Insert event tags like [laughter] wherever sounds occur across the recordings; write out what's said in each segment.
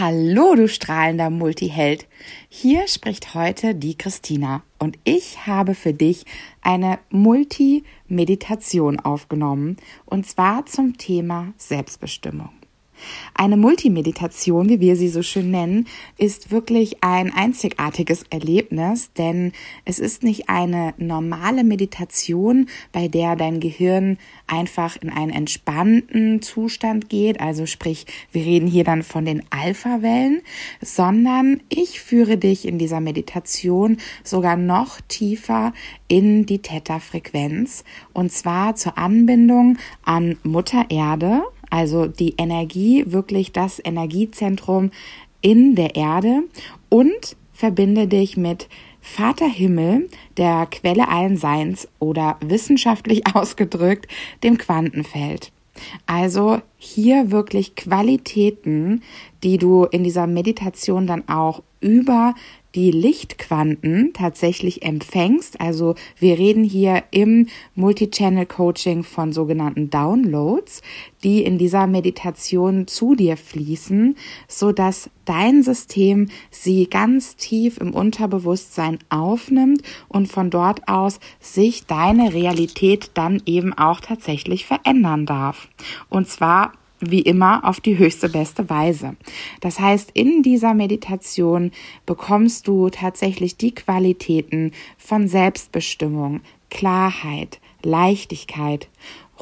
Hallo, du strahlender Multiheld. Hier spricht heute die Christina und ich habe für dich eine Multimeditation aufgenommen und zwar zum Thema Selbstbestimmung. Eine Multimeditation, wie wir sie so schön nennen, ist wirklich ein einzigartiges Erlebnis, denn es ist nicht eine normale Meditation, bei der dein Gehirn einfach in einen entspannten Zustand geht, also sprich, wir reden hier dann von den Alpha-Wellen, sondern ich führe dich in dieser Meditation sogar noch tiefer in die Theta-Frequenz und zwar zur Anbindung an Mutter Erde also die Energie, wirklich das Energiezentrum in der Erde und verbinde dich mit Vater Himmel, der Quelle allen Seins oder wissenschaftlich [laughs] ausgedrückt dem Quantenfeld. Also hier wirklich Qualitäten, die du in dieser Meditation dann auch über die Lichtquanten tatsächlich empfängst. Also wir reden hier im Multichannel Coaching von sogenannten Downloads, die in dieser Meditation zu dir fließen, so dass dein System sie ganz tief im Unterbewusstsein aufnimmt und von dort aus sich deine Realität dann eben auch tatsächlich verändern darf. Und zwar wie immer auf die höchste beste Weise. Das heißt, in dieser Meditation bekommst du tatsächlich die Qualitäten von Selbstbestimmung, Klarheit, Leichtigkeit,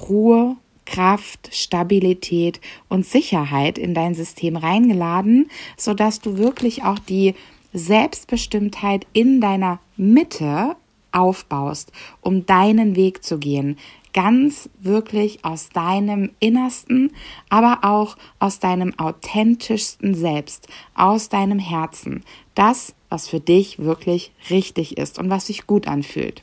Ruhe, Kraft, Stabilität und Sicherheit in dein System reingeladen, so dass du wirklich auch die Selbstbestimmtheit in deiner Mitte aufbaust, um deinen Weg zu gehen, ganz wirklich aus deinem Innersten, aber auch aus deinem authentischsten Selbst, aus deinem Herzen. Das, was für dich wirklich richtig ist und was sich gut anfühlt.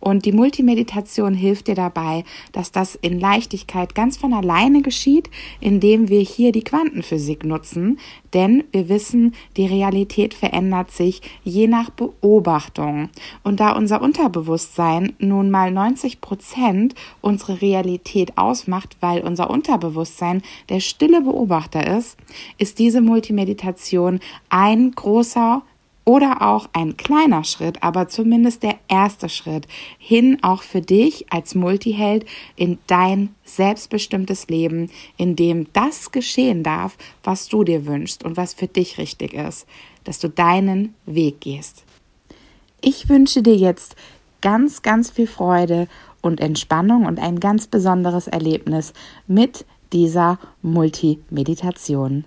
Und die Multimeditation hilft dir dabei, dass das in Leichtigkeit ganz von alleine geschieht, indem wir hier die Quantenphysik nutzen. Denn wir wissen, die Realität verändert sich je nach Beobachtung. Und da unser Unterbewusstsein nun mal 90 Prozent unsere Realität ausmacht, weil unser Unterbewusstsein der stille Beobachter ist, ist diese Multimeditation ein großer oder auch ein kleiner Schritt, aber zumindest der erste Schritt hin auch für dich als Multiheld in dein selbstbestimmtes Leben, in dem das geschehen darf, was du dir wünschst und was für dich richtig ist, dass du deinen Weg gehst. Ich wünsche dir jetzt ganz, ganz viel Freude und Entspannung und ein ganz besonderes Erlebnis mit dieser Multimeditation.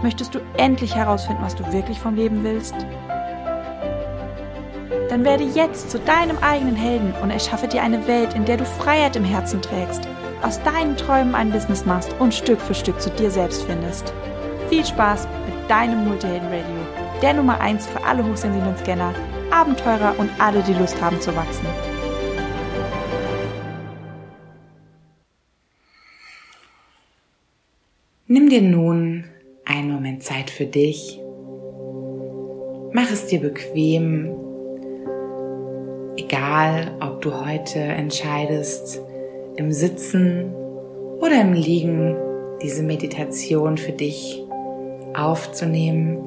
Möchtest du endlich herausfinden, was du wirklich vom Leben willst? Dann werde jetzt zu deinem eigenen Helden und erschaffe dir eine Welt, in der du Freiheit im Herzen trägst, aus deinen Träumen ein Business machst und Stück für Stück zu dir selbst findest. Viel Spaß mit deinem Multihelden Radio, der Nummer 1 für alle hochsensiblen Scanner, Abenteurer und alle, die Lust haben zu wachsen. Nimm dir nun einen Moment Zeit für dich. Mach es dir bequem. Egal, ob du heute entscheidest, im Sitzen oder im Liegen diese Meditation für dich aufzunehmen.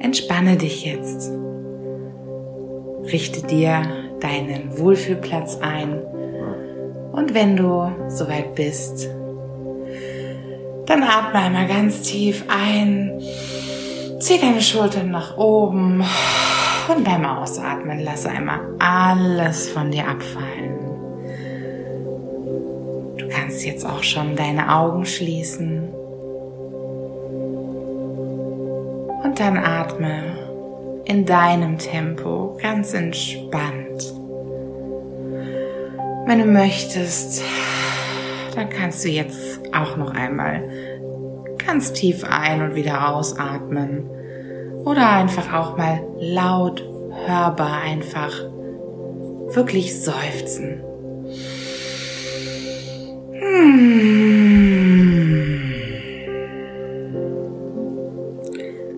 Entspanne dich jetzt. Richte dir deinen Wohlfühlplatz ein. Und wenn du soweit bist, dann atme einmal ganz tief ein. Zieh deine Schultern nach oben. Und beim Ausatmen lasse einmal alles von dir abfallen. Du kannst jetzt auch schon deine Augen schließen. Und dann atme in deinem Tempo ganz entspannt. Wenn du möchtest, dann kannst du jetzt auch noch einmal ganz tief ein und wieder ausatmen. Oder einfach auch mal laut hörbar einfach wirklich seufzen. Hm.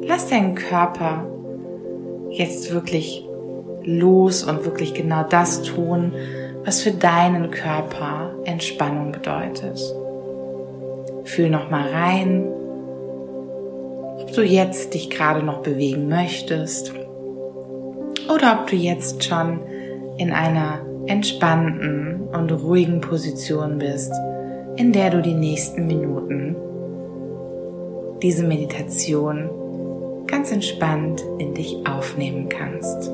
Lass deinen Körper jetzt wirklich los und wirklich genau das tun, was für deinen Körper Entspannung bedeutet. Fühl noch mal rein, ob du jetzt dich gerade noch bewegen möchtest oder ob du jetzt schon in einer entspannten und ruhigen Position bist, in der du die nächsten Minuten diese Meditation ganz entspannt in dich aufnehmen kannst.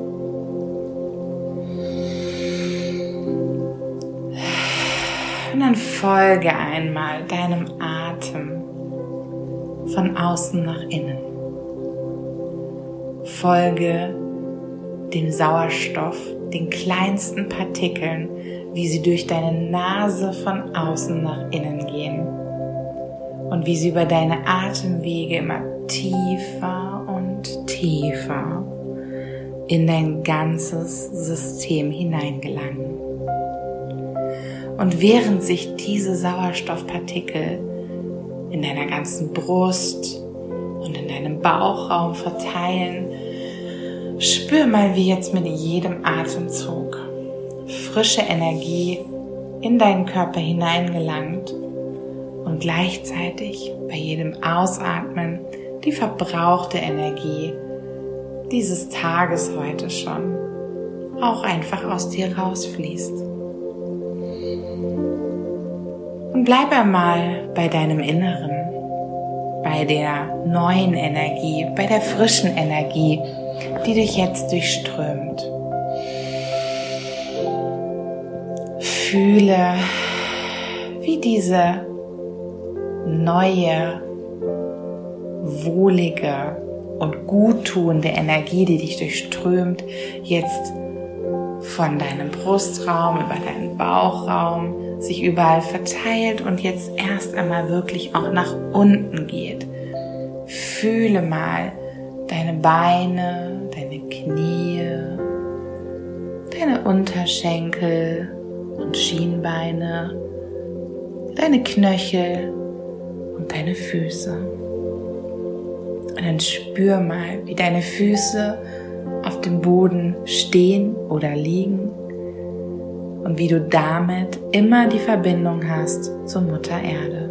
Und dann folge einmal deinem Atem von außen nach innen. Folge dem Sauerstoff, den kleinsten Partikeln, wie sie durch deine Nase von außen nach innen gehen und wie sie über deine Atemwege immer tiefer und tiefer in dein ganzes System hineingelangen. Und während sich diese Sauerstoffpartikel in deiner ganzen Brust und in deinem Bauchraum verteilen, spür mal, wie jetzt mit jedem Atemzug frische Energie in deinen Körper hineingelangt und gleichzeitig bei jedem Ausatmen die verbrauchte Energie dieses Tages heute schon auch einfach aus dir rausfließt. Und bleib einmal bei deinem Inneren, bei der neuen Energie, bei der frischen Energie, die dich jetzt durchströmt. Fühle, wie diese neue, wohlige und guttuende Energie, die dich durchströmt, jetzt von deinem Brustraum über deinen Bauchraum sich überall verteilt und jetzt erst einmal wirklich auch nach unten geht. Fühle mal deine Beine, deine Knie, deine Unterschenkel und Schienbeine, deine Knöchel und deine Füße. Und dann spür mal, wie deine Füße auf dem Boden stehen oder liegen und wie du damit immer die Verbindung hast zur Mutter Erde.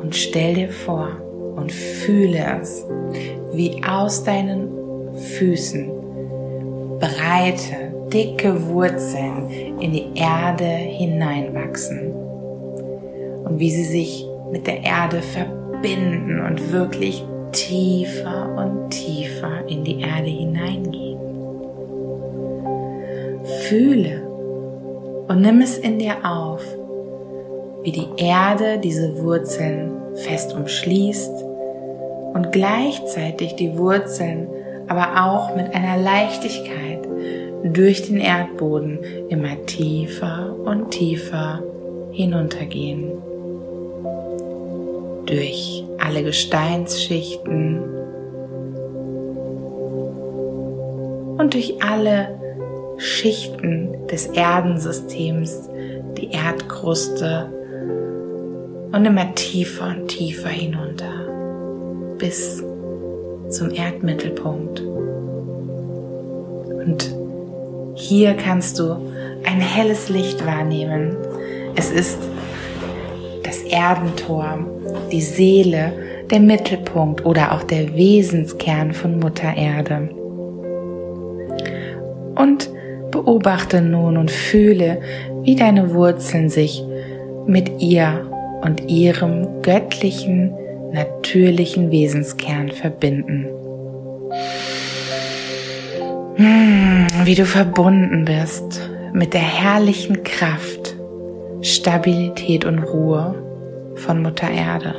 Und stell dir vor und fühle es, wie aus deinen Füßen breite, dicke Wurzeln in die Erde hineinwachsen und wie sie sich mit der Erde verbinden und wirklich tiefer und tiefer in die Erde hineingehen fühle und nimm es in dir auf, wie die Erde diese Wurzeln fest umschließt und gleichzeitig die Wurzeln aber auch mit einer Leichtigkeit durch den Erdboden immer tiefer und tiefer hinuntergehen. Durch alle Gesteinsschichten und durch alle Schichten des Erdensystems, die Erdkruste und immer tiefer und tiefer hinunter bis zum Erdmittelpunkt. Und hier kannst du ein helles Licht wahrnehmen. Es ist das Erdentor, die Seele, der Mittelpunkt oder auch der Wesenskern von Mutter Erde. Und Beobachte nun und fühle, wie deine Wurzeln sich mit ihr und ihrem göttlichen, natürlichen Wesenskern verbinden. Hm, wie du verbunden bist mit der herrlichen Kraft, Stabilität und Ruhe von Mutter Erde.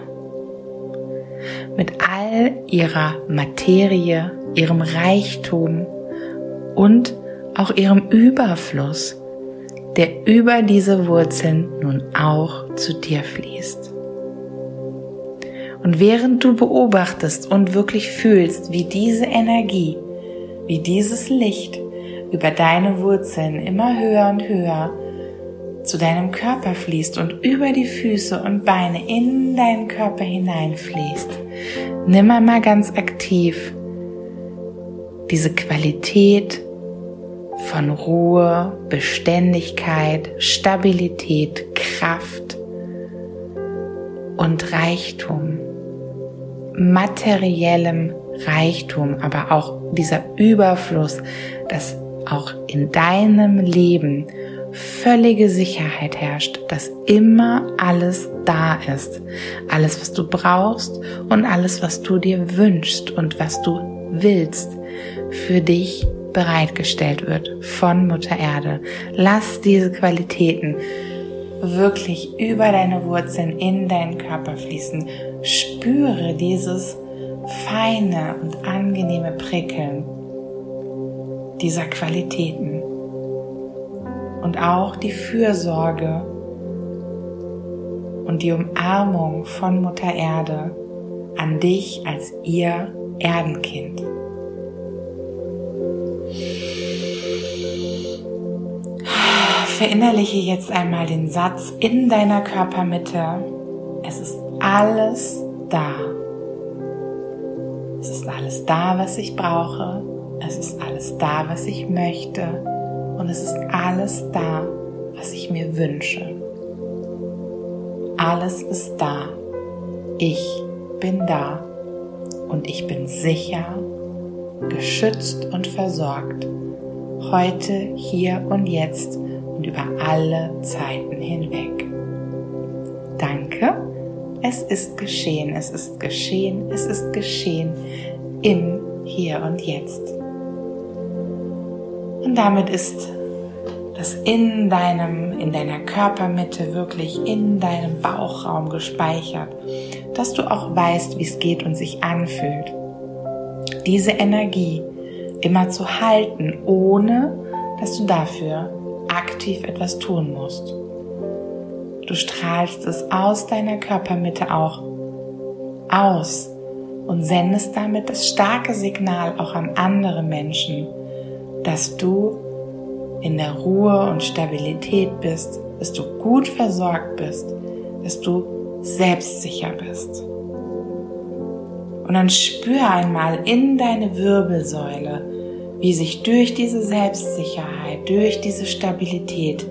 Mit all ihrer Materie, ihrem Reichtum und auch ihrem Überfluss, der über diese Wurzeln nun auch zu dir fließt. Und während du beobachtest und wirklich fühlst, wie diese Energie, wie dieses Licht über deine Wurzeln immer höher und höher zu deinem Körper fließt und über die Füße und Beine in deinen Körper hineinfließt, nimm einmal ganz aktiv diese Qualität von Ruhe, Beständigkeit, Stabilität, Kraft und Reichtum, materiellem Reichtum, aber auch dieser Überfluss, dass auch in deinem Leben völlige Sicherheit herrscht, dass immer alles da ist. Alles, was du brauchst und alles, was du dir wünschst und was du willst, für dich bereitgestellt wird von Mutter Erde. Lass diese Qualitäten wirklich über deine Wurzeln in deinen Körper fließen. Spüre dieses feine und angenehme Prickeln dieser Qualitäten und auch die Fürsorge und die Umarmung von Mutter Erde an dich als ihr Erdenkind. Verinnerliche jetzt einmal den Satz in deiner Körpermitte. Es ist alles da. Es ist alles da, was ich brauche. Es ist alles da, was ich möchte. Und es ist alles da, was ich mir wünsche. Alles ist da. Ich bin da. Und ich bin sicher, geschützt und versorgt. Heute, hier und jetzt und über alle Zeiten hinweg. Danke. Es ist geschehen, es ist geschehen, es ist geschehen im Hier und Jetzt. Und damit ist das in deinem, in deiner Körpermitte wirklich in deinem Bauchraum gespeichert, dass du auch weißt, wie es geht und sich anfühlt. Diese Energie immer zu halten, ohne dass du dafür aktiv etwas tun musst. Du strahlst es aus deiner Körpermitte auch aus und sendest damit das starke Signal auch an andere Menschen, dass du in der Ruhe und Stabilität bist, dass du gut versorgt bist, dass du selbstsicher bist. Und dann spür einmal in deine Wirbelsäule, wie sich durch diese Selbstsicherheit, durch diese Stabilität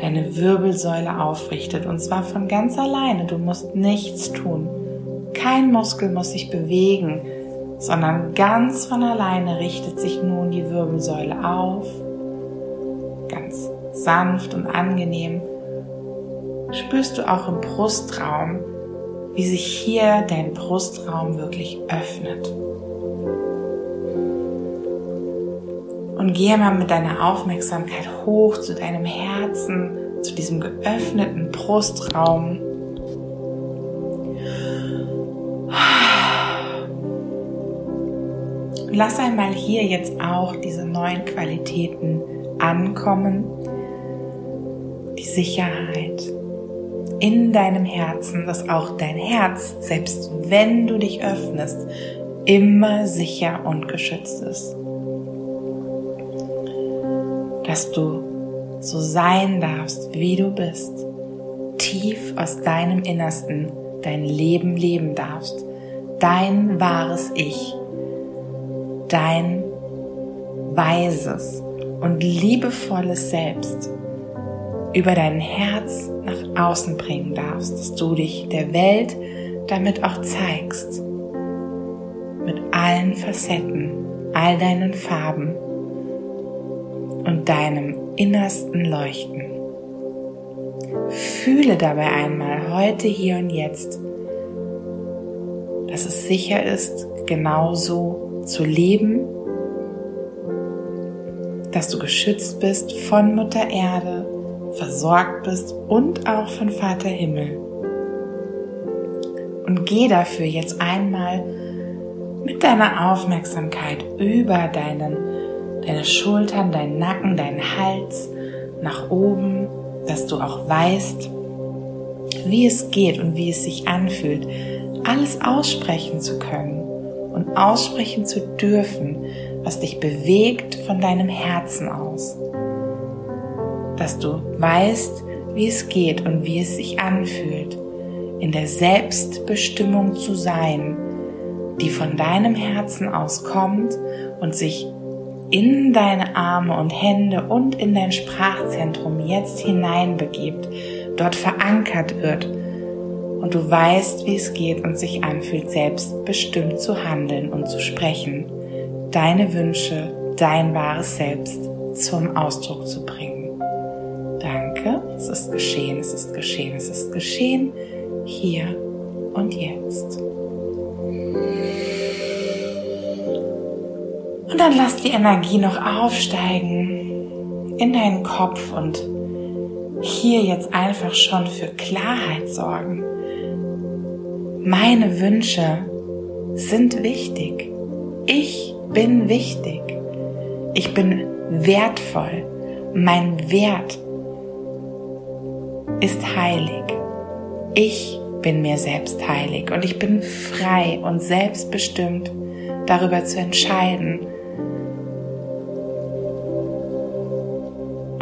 deine Wirbelsäule aufrichtet. Und zwar von ganz alleine. Du musst nichts tun. Kein Muskel muss sich bewegen sondern ganz von alleine richtet sich nun die Wirbelsäule auf, ganz sanft und angenehm. Spürst du auch im Brustraum, wie sich hier dein Brustraum wirklich öffnet. Und gehe mal mit deiner Aufmerksamkeit hoch zu deinem Herzen, zu diesem geöffneten Brustraum. lass einmal hier jetzt auch diese neuen Qualitäten ankommen. Die Sicherheit in deinem Herzen, dass auch dein Herz, selbst wenn du dich öffnest, immer sicher und geschützt ist. Dass du so sein darfst, wie du bist, tief aus deinem Innersten dein Leben leben darfst, dein wahres Ich dein weises und liebevolles Selbst über dein Herz nach außen bringen darfst, dass du dich der Welt damit auch zeigst. Mit allen Facetten, all deinen Farben und deinem innersten Leuchten. Fühle dabei einmal heute, hier und jetzt, dass es sicher ist, genauso zu leben, dass du geschützt bist von Mutter Erde, versorgt bist und auch von Vater Himmel. Und geh dafür jetzt einmal mit deiner Aufmerksamkeit über deinen, deine Schultern, deinen Nacken, deinen Hals nach oben, dass du auch weißt, wie es geht und wie es sich anfühlt, alles aussprechen zu können und aussprechen zu dürfen, was dich bewegt von deinem Herzen aus. Dass du weißt, wie es geht und wie es sich anfühlt, in der Selbstbestimmung zu sein, die von deinem Herzen aus kommt und sich in deine Arme und Hände und in dein Sprachzentrum jetzt hineinbegibt, dort verankert wird und du weißt, wie es geht und sich anfühlt, selbstbestimmt zu handeln und zu sprechen, deine Wünsche, dein wahres Selbst zum Ausdruck zu bringen. Danke, es ist geschehen, es ist geschehen, es ist geschehen, hier und jetzt. Und dann lass die Energie noch aufsteigen in deinen Kopf und hier jetzt einfach schon für Klarheit sorgen. Meine Wünsche sind wichtig. Ich bin wichtig. Ich bin wertvoll. Mein Wert ist heilig. Ich bin mir selbst heilig und ich bin frei und selbstbestimmt darüber zu entscheiden.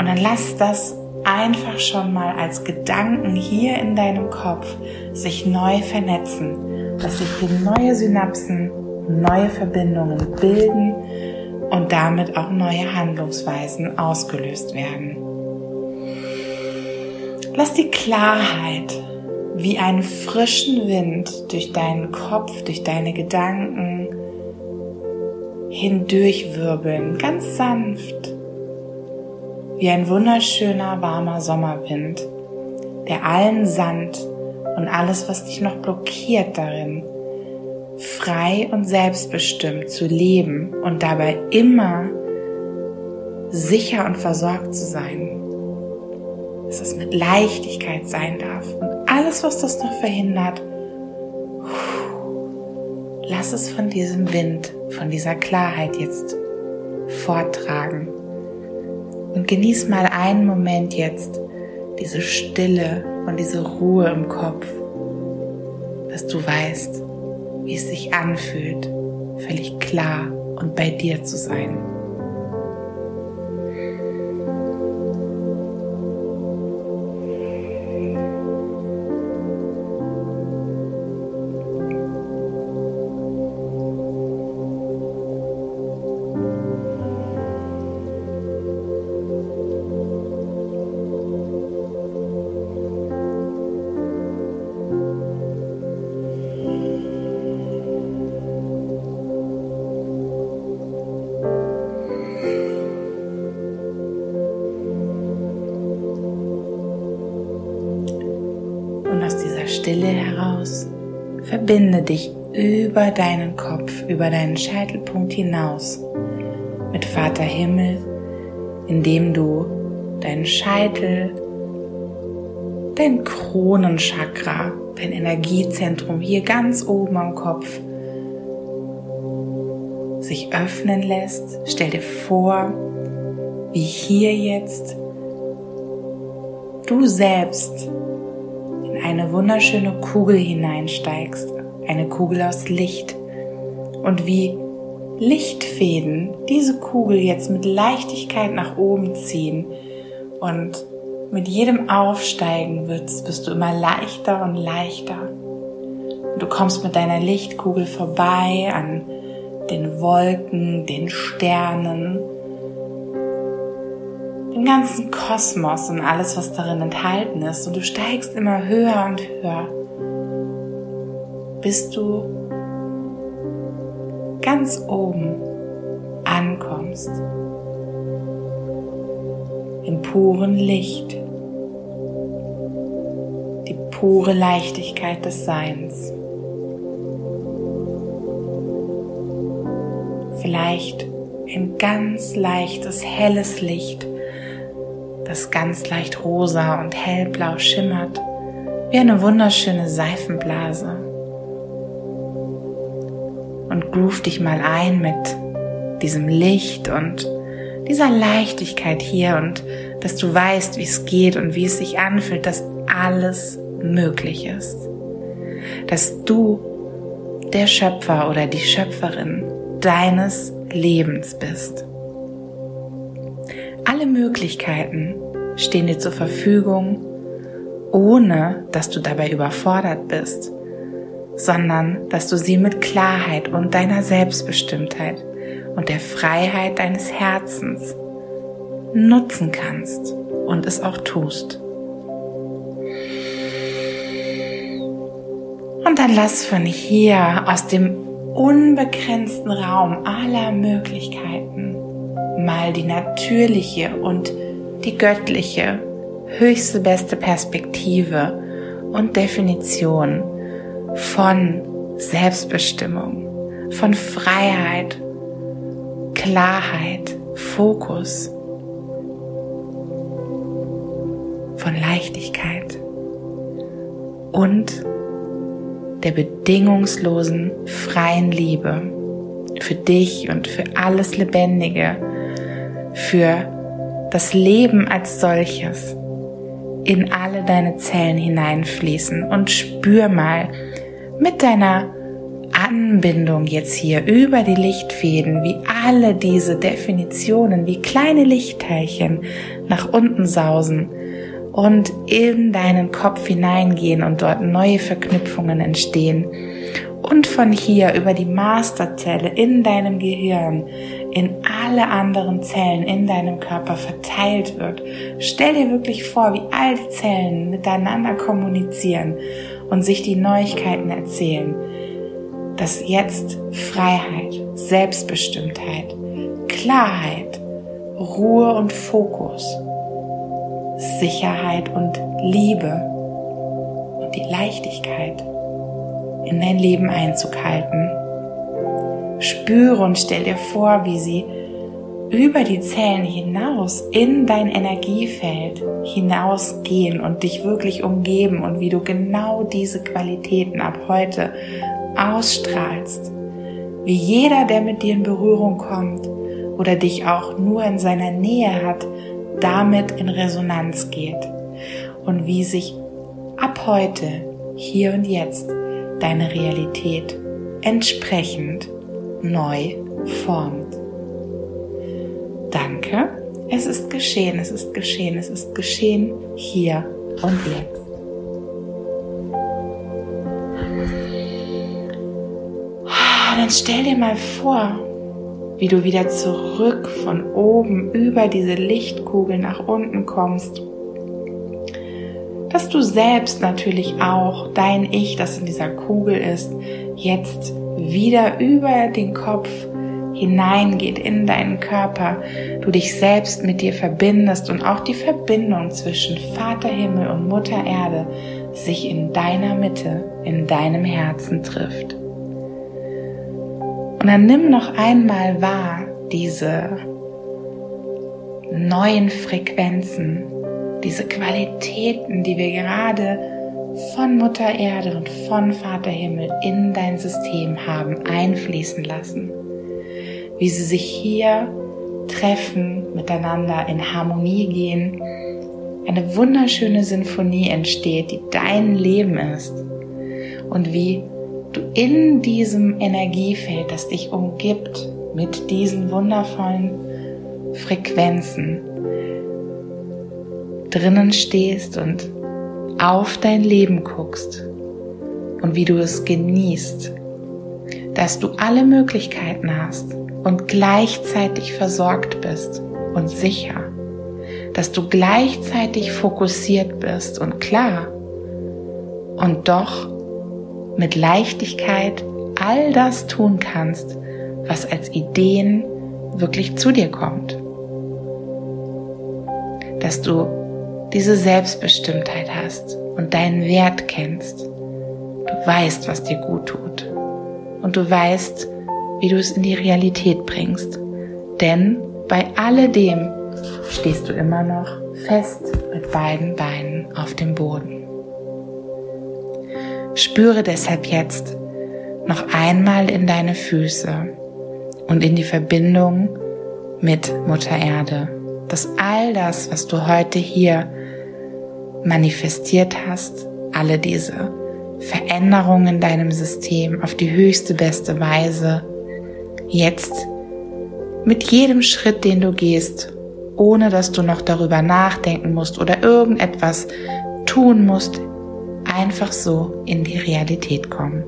Und dann lass das einfach schon mal als Gedanken hier in deinem Kopf sich neu vernetzen, dass sich hier neue Synapsen, neue Verbindungen bilden und damit auch neue Handlungsweisen ausgelöst werden. Lass die Klarheit wie einen frischen Wind durch deinen Kopf, durch deine Gedanken hindurchwirbeln, ganz sanft wie ein wunderschöner warmer Sommerwind, der allen Sand und alles, was dich noch blockiert darin, frei und selbstbestimmt zu leben und dabei immer sicher und versorgt zu sein. Dass es mit Leichtigkeit sein darf. Und alles, was das noch verhindert, lass es von diesem Wind, von dieser Klarheit jetzt vortragen. Und genieß mal einen Moment jetzt diese Stille und diese Ruhe im Kopf, dass du weißt, wie es sich anfühlt, völlig klar und bei dir zu sein. Verbinde dich über deinen Kopf, über deinen Scheitelpunkt hinaus mit Vater Himmel, indem du deinen Scheitel, dein Kronenchakra, dein Energiezentrum hier ganz oben am Kopf sich öffnen lässt. Stell dir vor, wie hier jetzt du selbst eine wunderschöne Kugel hineinsteigst, eine Kugel aus Licht und wie Lichtfäden diese Kugel jetzt mit Leichtigkeit nach oben ziehen und mit jedem Aufsteigen wirst, bist du immer leichter und leichter. Und du kommst mit deiner Lichtkugel vorbei an den Wolken, den Sternen, den ganzen Kosmos und alles, was darin enthalten ist. Und du steigst immer höher und höher, bis du ganz oben ankommst. Im puren Licht. Die pure Leichtigkeit des Seins. Vielleicht ein ganz leichtes, helles Licht das ganz leicht rosa und hellblau schimmert, wie eine wunderschöne Seifenblase. Und groove dich mal ein mit diesem Licht und dieser Leichtigkeit hier und dass du weißt, wie es geht und wie es sich anfühlt, dass alles möglich ist. Dass du der Schöpfer oder die Schöpferin deines Lebens bist. Alle Möglichkeiten stehen dir zur Verfügung, ohne dass du dabei überfordert bist, sondern dass du sie mit Klarheit und deiner Selbstbestimmtheit und der Freiheit deines Herzens nutzen kannst und es auch tust. Und dann lass von hier aus dem unbegrenzten Raum aller Möglichkeiten mal die natürliche und die göttliche, höchste beste Perspektive und Definition von Selbstbestimmung, von Freiheit, Klarheit, Fokus, von Leichtigkeit und der bedingungslosen freien Liebe für dich und für alles Lebendige, für das Leben als solches in alle deine Zellen hineinfließen und spür mal mit deiner Anbindung jetzt hier über die Lichtfäden, wie alle diese Definitionen, wie kleine Lichtteilchen nach unten sausen und in deinen Kopf hineingehen und dort neue Verknüpfungen entstehen. Und von hier über die Masterzelle in deinem Gehirn in alle anderen Zellen in deinem Körper verteilt wird. Stell dir wirklich vor, wie all die Zellen miteinander kommunizieren und sich die Neuigkeiten erzählen, dass jetzt Freiheit, Selbstbestimmtheit, Klarheit, Ruhe und Fokus Sicherheit und Liebe und die Leichtigkeit in dein Leben Einzug halten. Spüre und stell dir vor, wie sie über die Zellen hinaus in dein Energiefeld hinausgehen und dich wirklich umgeben und wie du genau diese Qualitäten ab heute ausstrahlst. Wie jeder, der mit dir in Berührung kommt oder dich auch nur in seiner Nähe hat, damit in Resonanz geht und wie sich ab heute, hier und jetzt, deine Realität entsprechend neu formt. Danke, es ist geschehen, es ist geschehen, es ist geschehen hier und jetzt. Dann stell dir mal vor, wie du wieder zurück von oben über diese Lichtkugel nach unten kommst. Dass du selbst natürlich auch dein Ich, das in dieser Kugel ist, jetzt wieder über den Kopf hineingeht in deinen Körper, du dich selbst mit dir verbindest und auch die Verbindung zwischen Vater Himmel und Mutter Erde sich in deiner Mitte, in deinem Herzen trifft. Und dann nimm noch einmal wahr diese neuen Frequenzen, diese Qualitäten, die wir gerade von Mutter Erde und von Vater Himmel in dein System haben einfließen lassen. Wie sie sich hier treffen, miteinander in Harmonie gehen, eine wunderschöne Sinfonie entsteht, die dein Leben ist. Und wie du in diesem Energiefeld, das dich umgibt, mit diesen wundervollen Frequenzen drinnen stehst und auf dein Leben guckst und wie du es genießt, dass du alle Möglichkeiten hast und gleichzeitig versorgt bist und sicher, dass du gleichzeitig fokussiert bist und klar und doch mit Leichtigkeit all das tun kannst, was als Ideen wirklich zu dir kommt. Dass du diese Selbstbestimmtheit hast und deinen Wert kennst. Du weißt, was dir gut tut. Und du weißt, wie du es in die Realität bringst. Denn bei alledem stehst du immer noch fest mit beiden Beinen auf dem Boden. Spüre deshalb jetzt noch einmal in deine Füße und in die Verbindung mit Mutter Erde, dass all das, was du heute hier manifestiert hast, alle diese Veränderungen in deinem System auf die höchste, beste Weise jetzt mit jedem Schritt, den du gehst, ohne dass du noch darüber nachdenken musst oder irgendetwas tun musst, einfach so in die Realität kommen.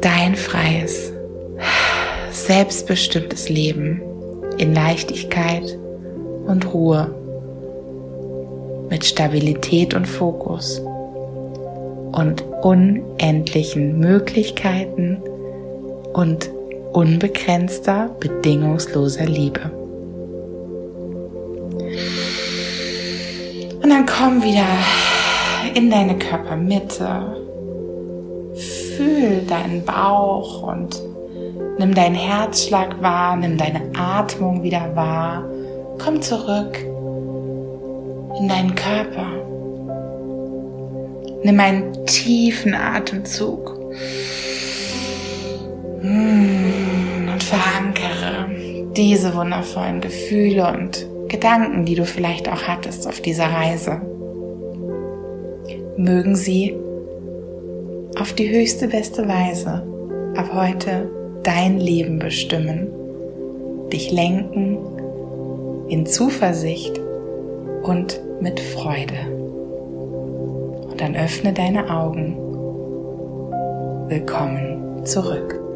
Dein freies, selbstbestimmtes Leben in Leichtigkeit und Ruhe, mit Stabilität und Fokus und unendlichen Möglichkeiten und unbegrenzter, bedingungsloser Liebe. Und dann komm wieder in deine Körpermitte. Fühl deinen Bauch und nimm deinen Herzschlag wahr, nimm deine Atmung wieder wahr. Komm zurück in deinen Körper. Nimm einen tiefen Atemzug. Mm, und verankere diese wundervollen Gefühle und Gedanken, die du vielleicht auch hattest auf dieser Reise. Mögen sie auf die höchste beste Weise ab heute dein Leben bestimmen, dich lenken in Zuversicht und mit Freude. Und dann öffne deine Augen. Willkommen zurück.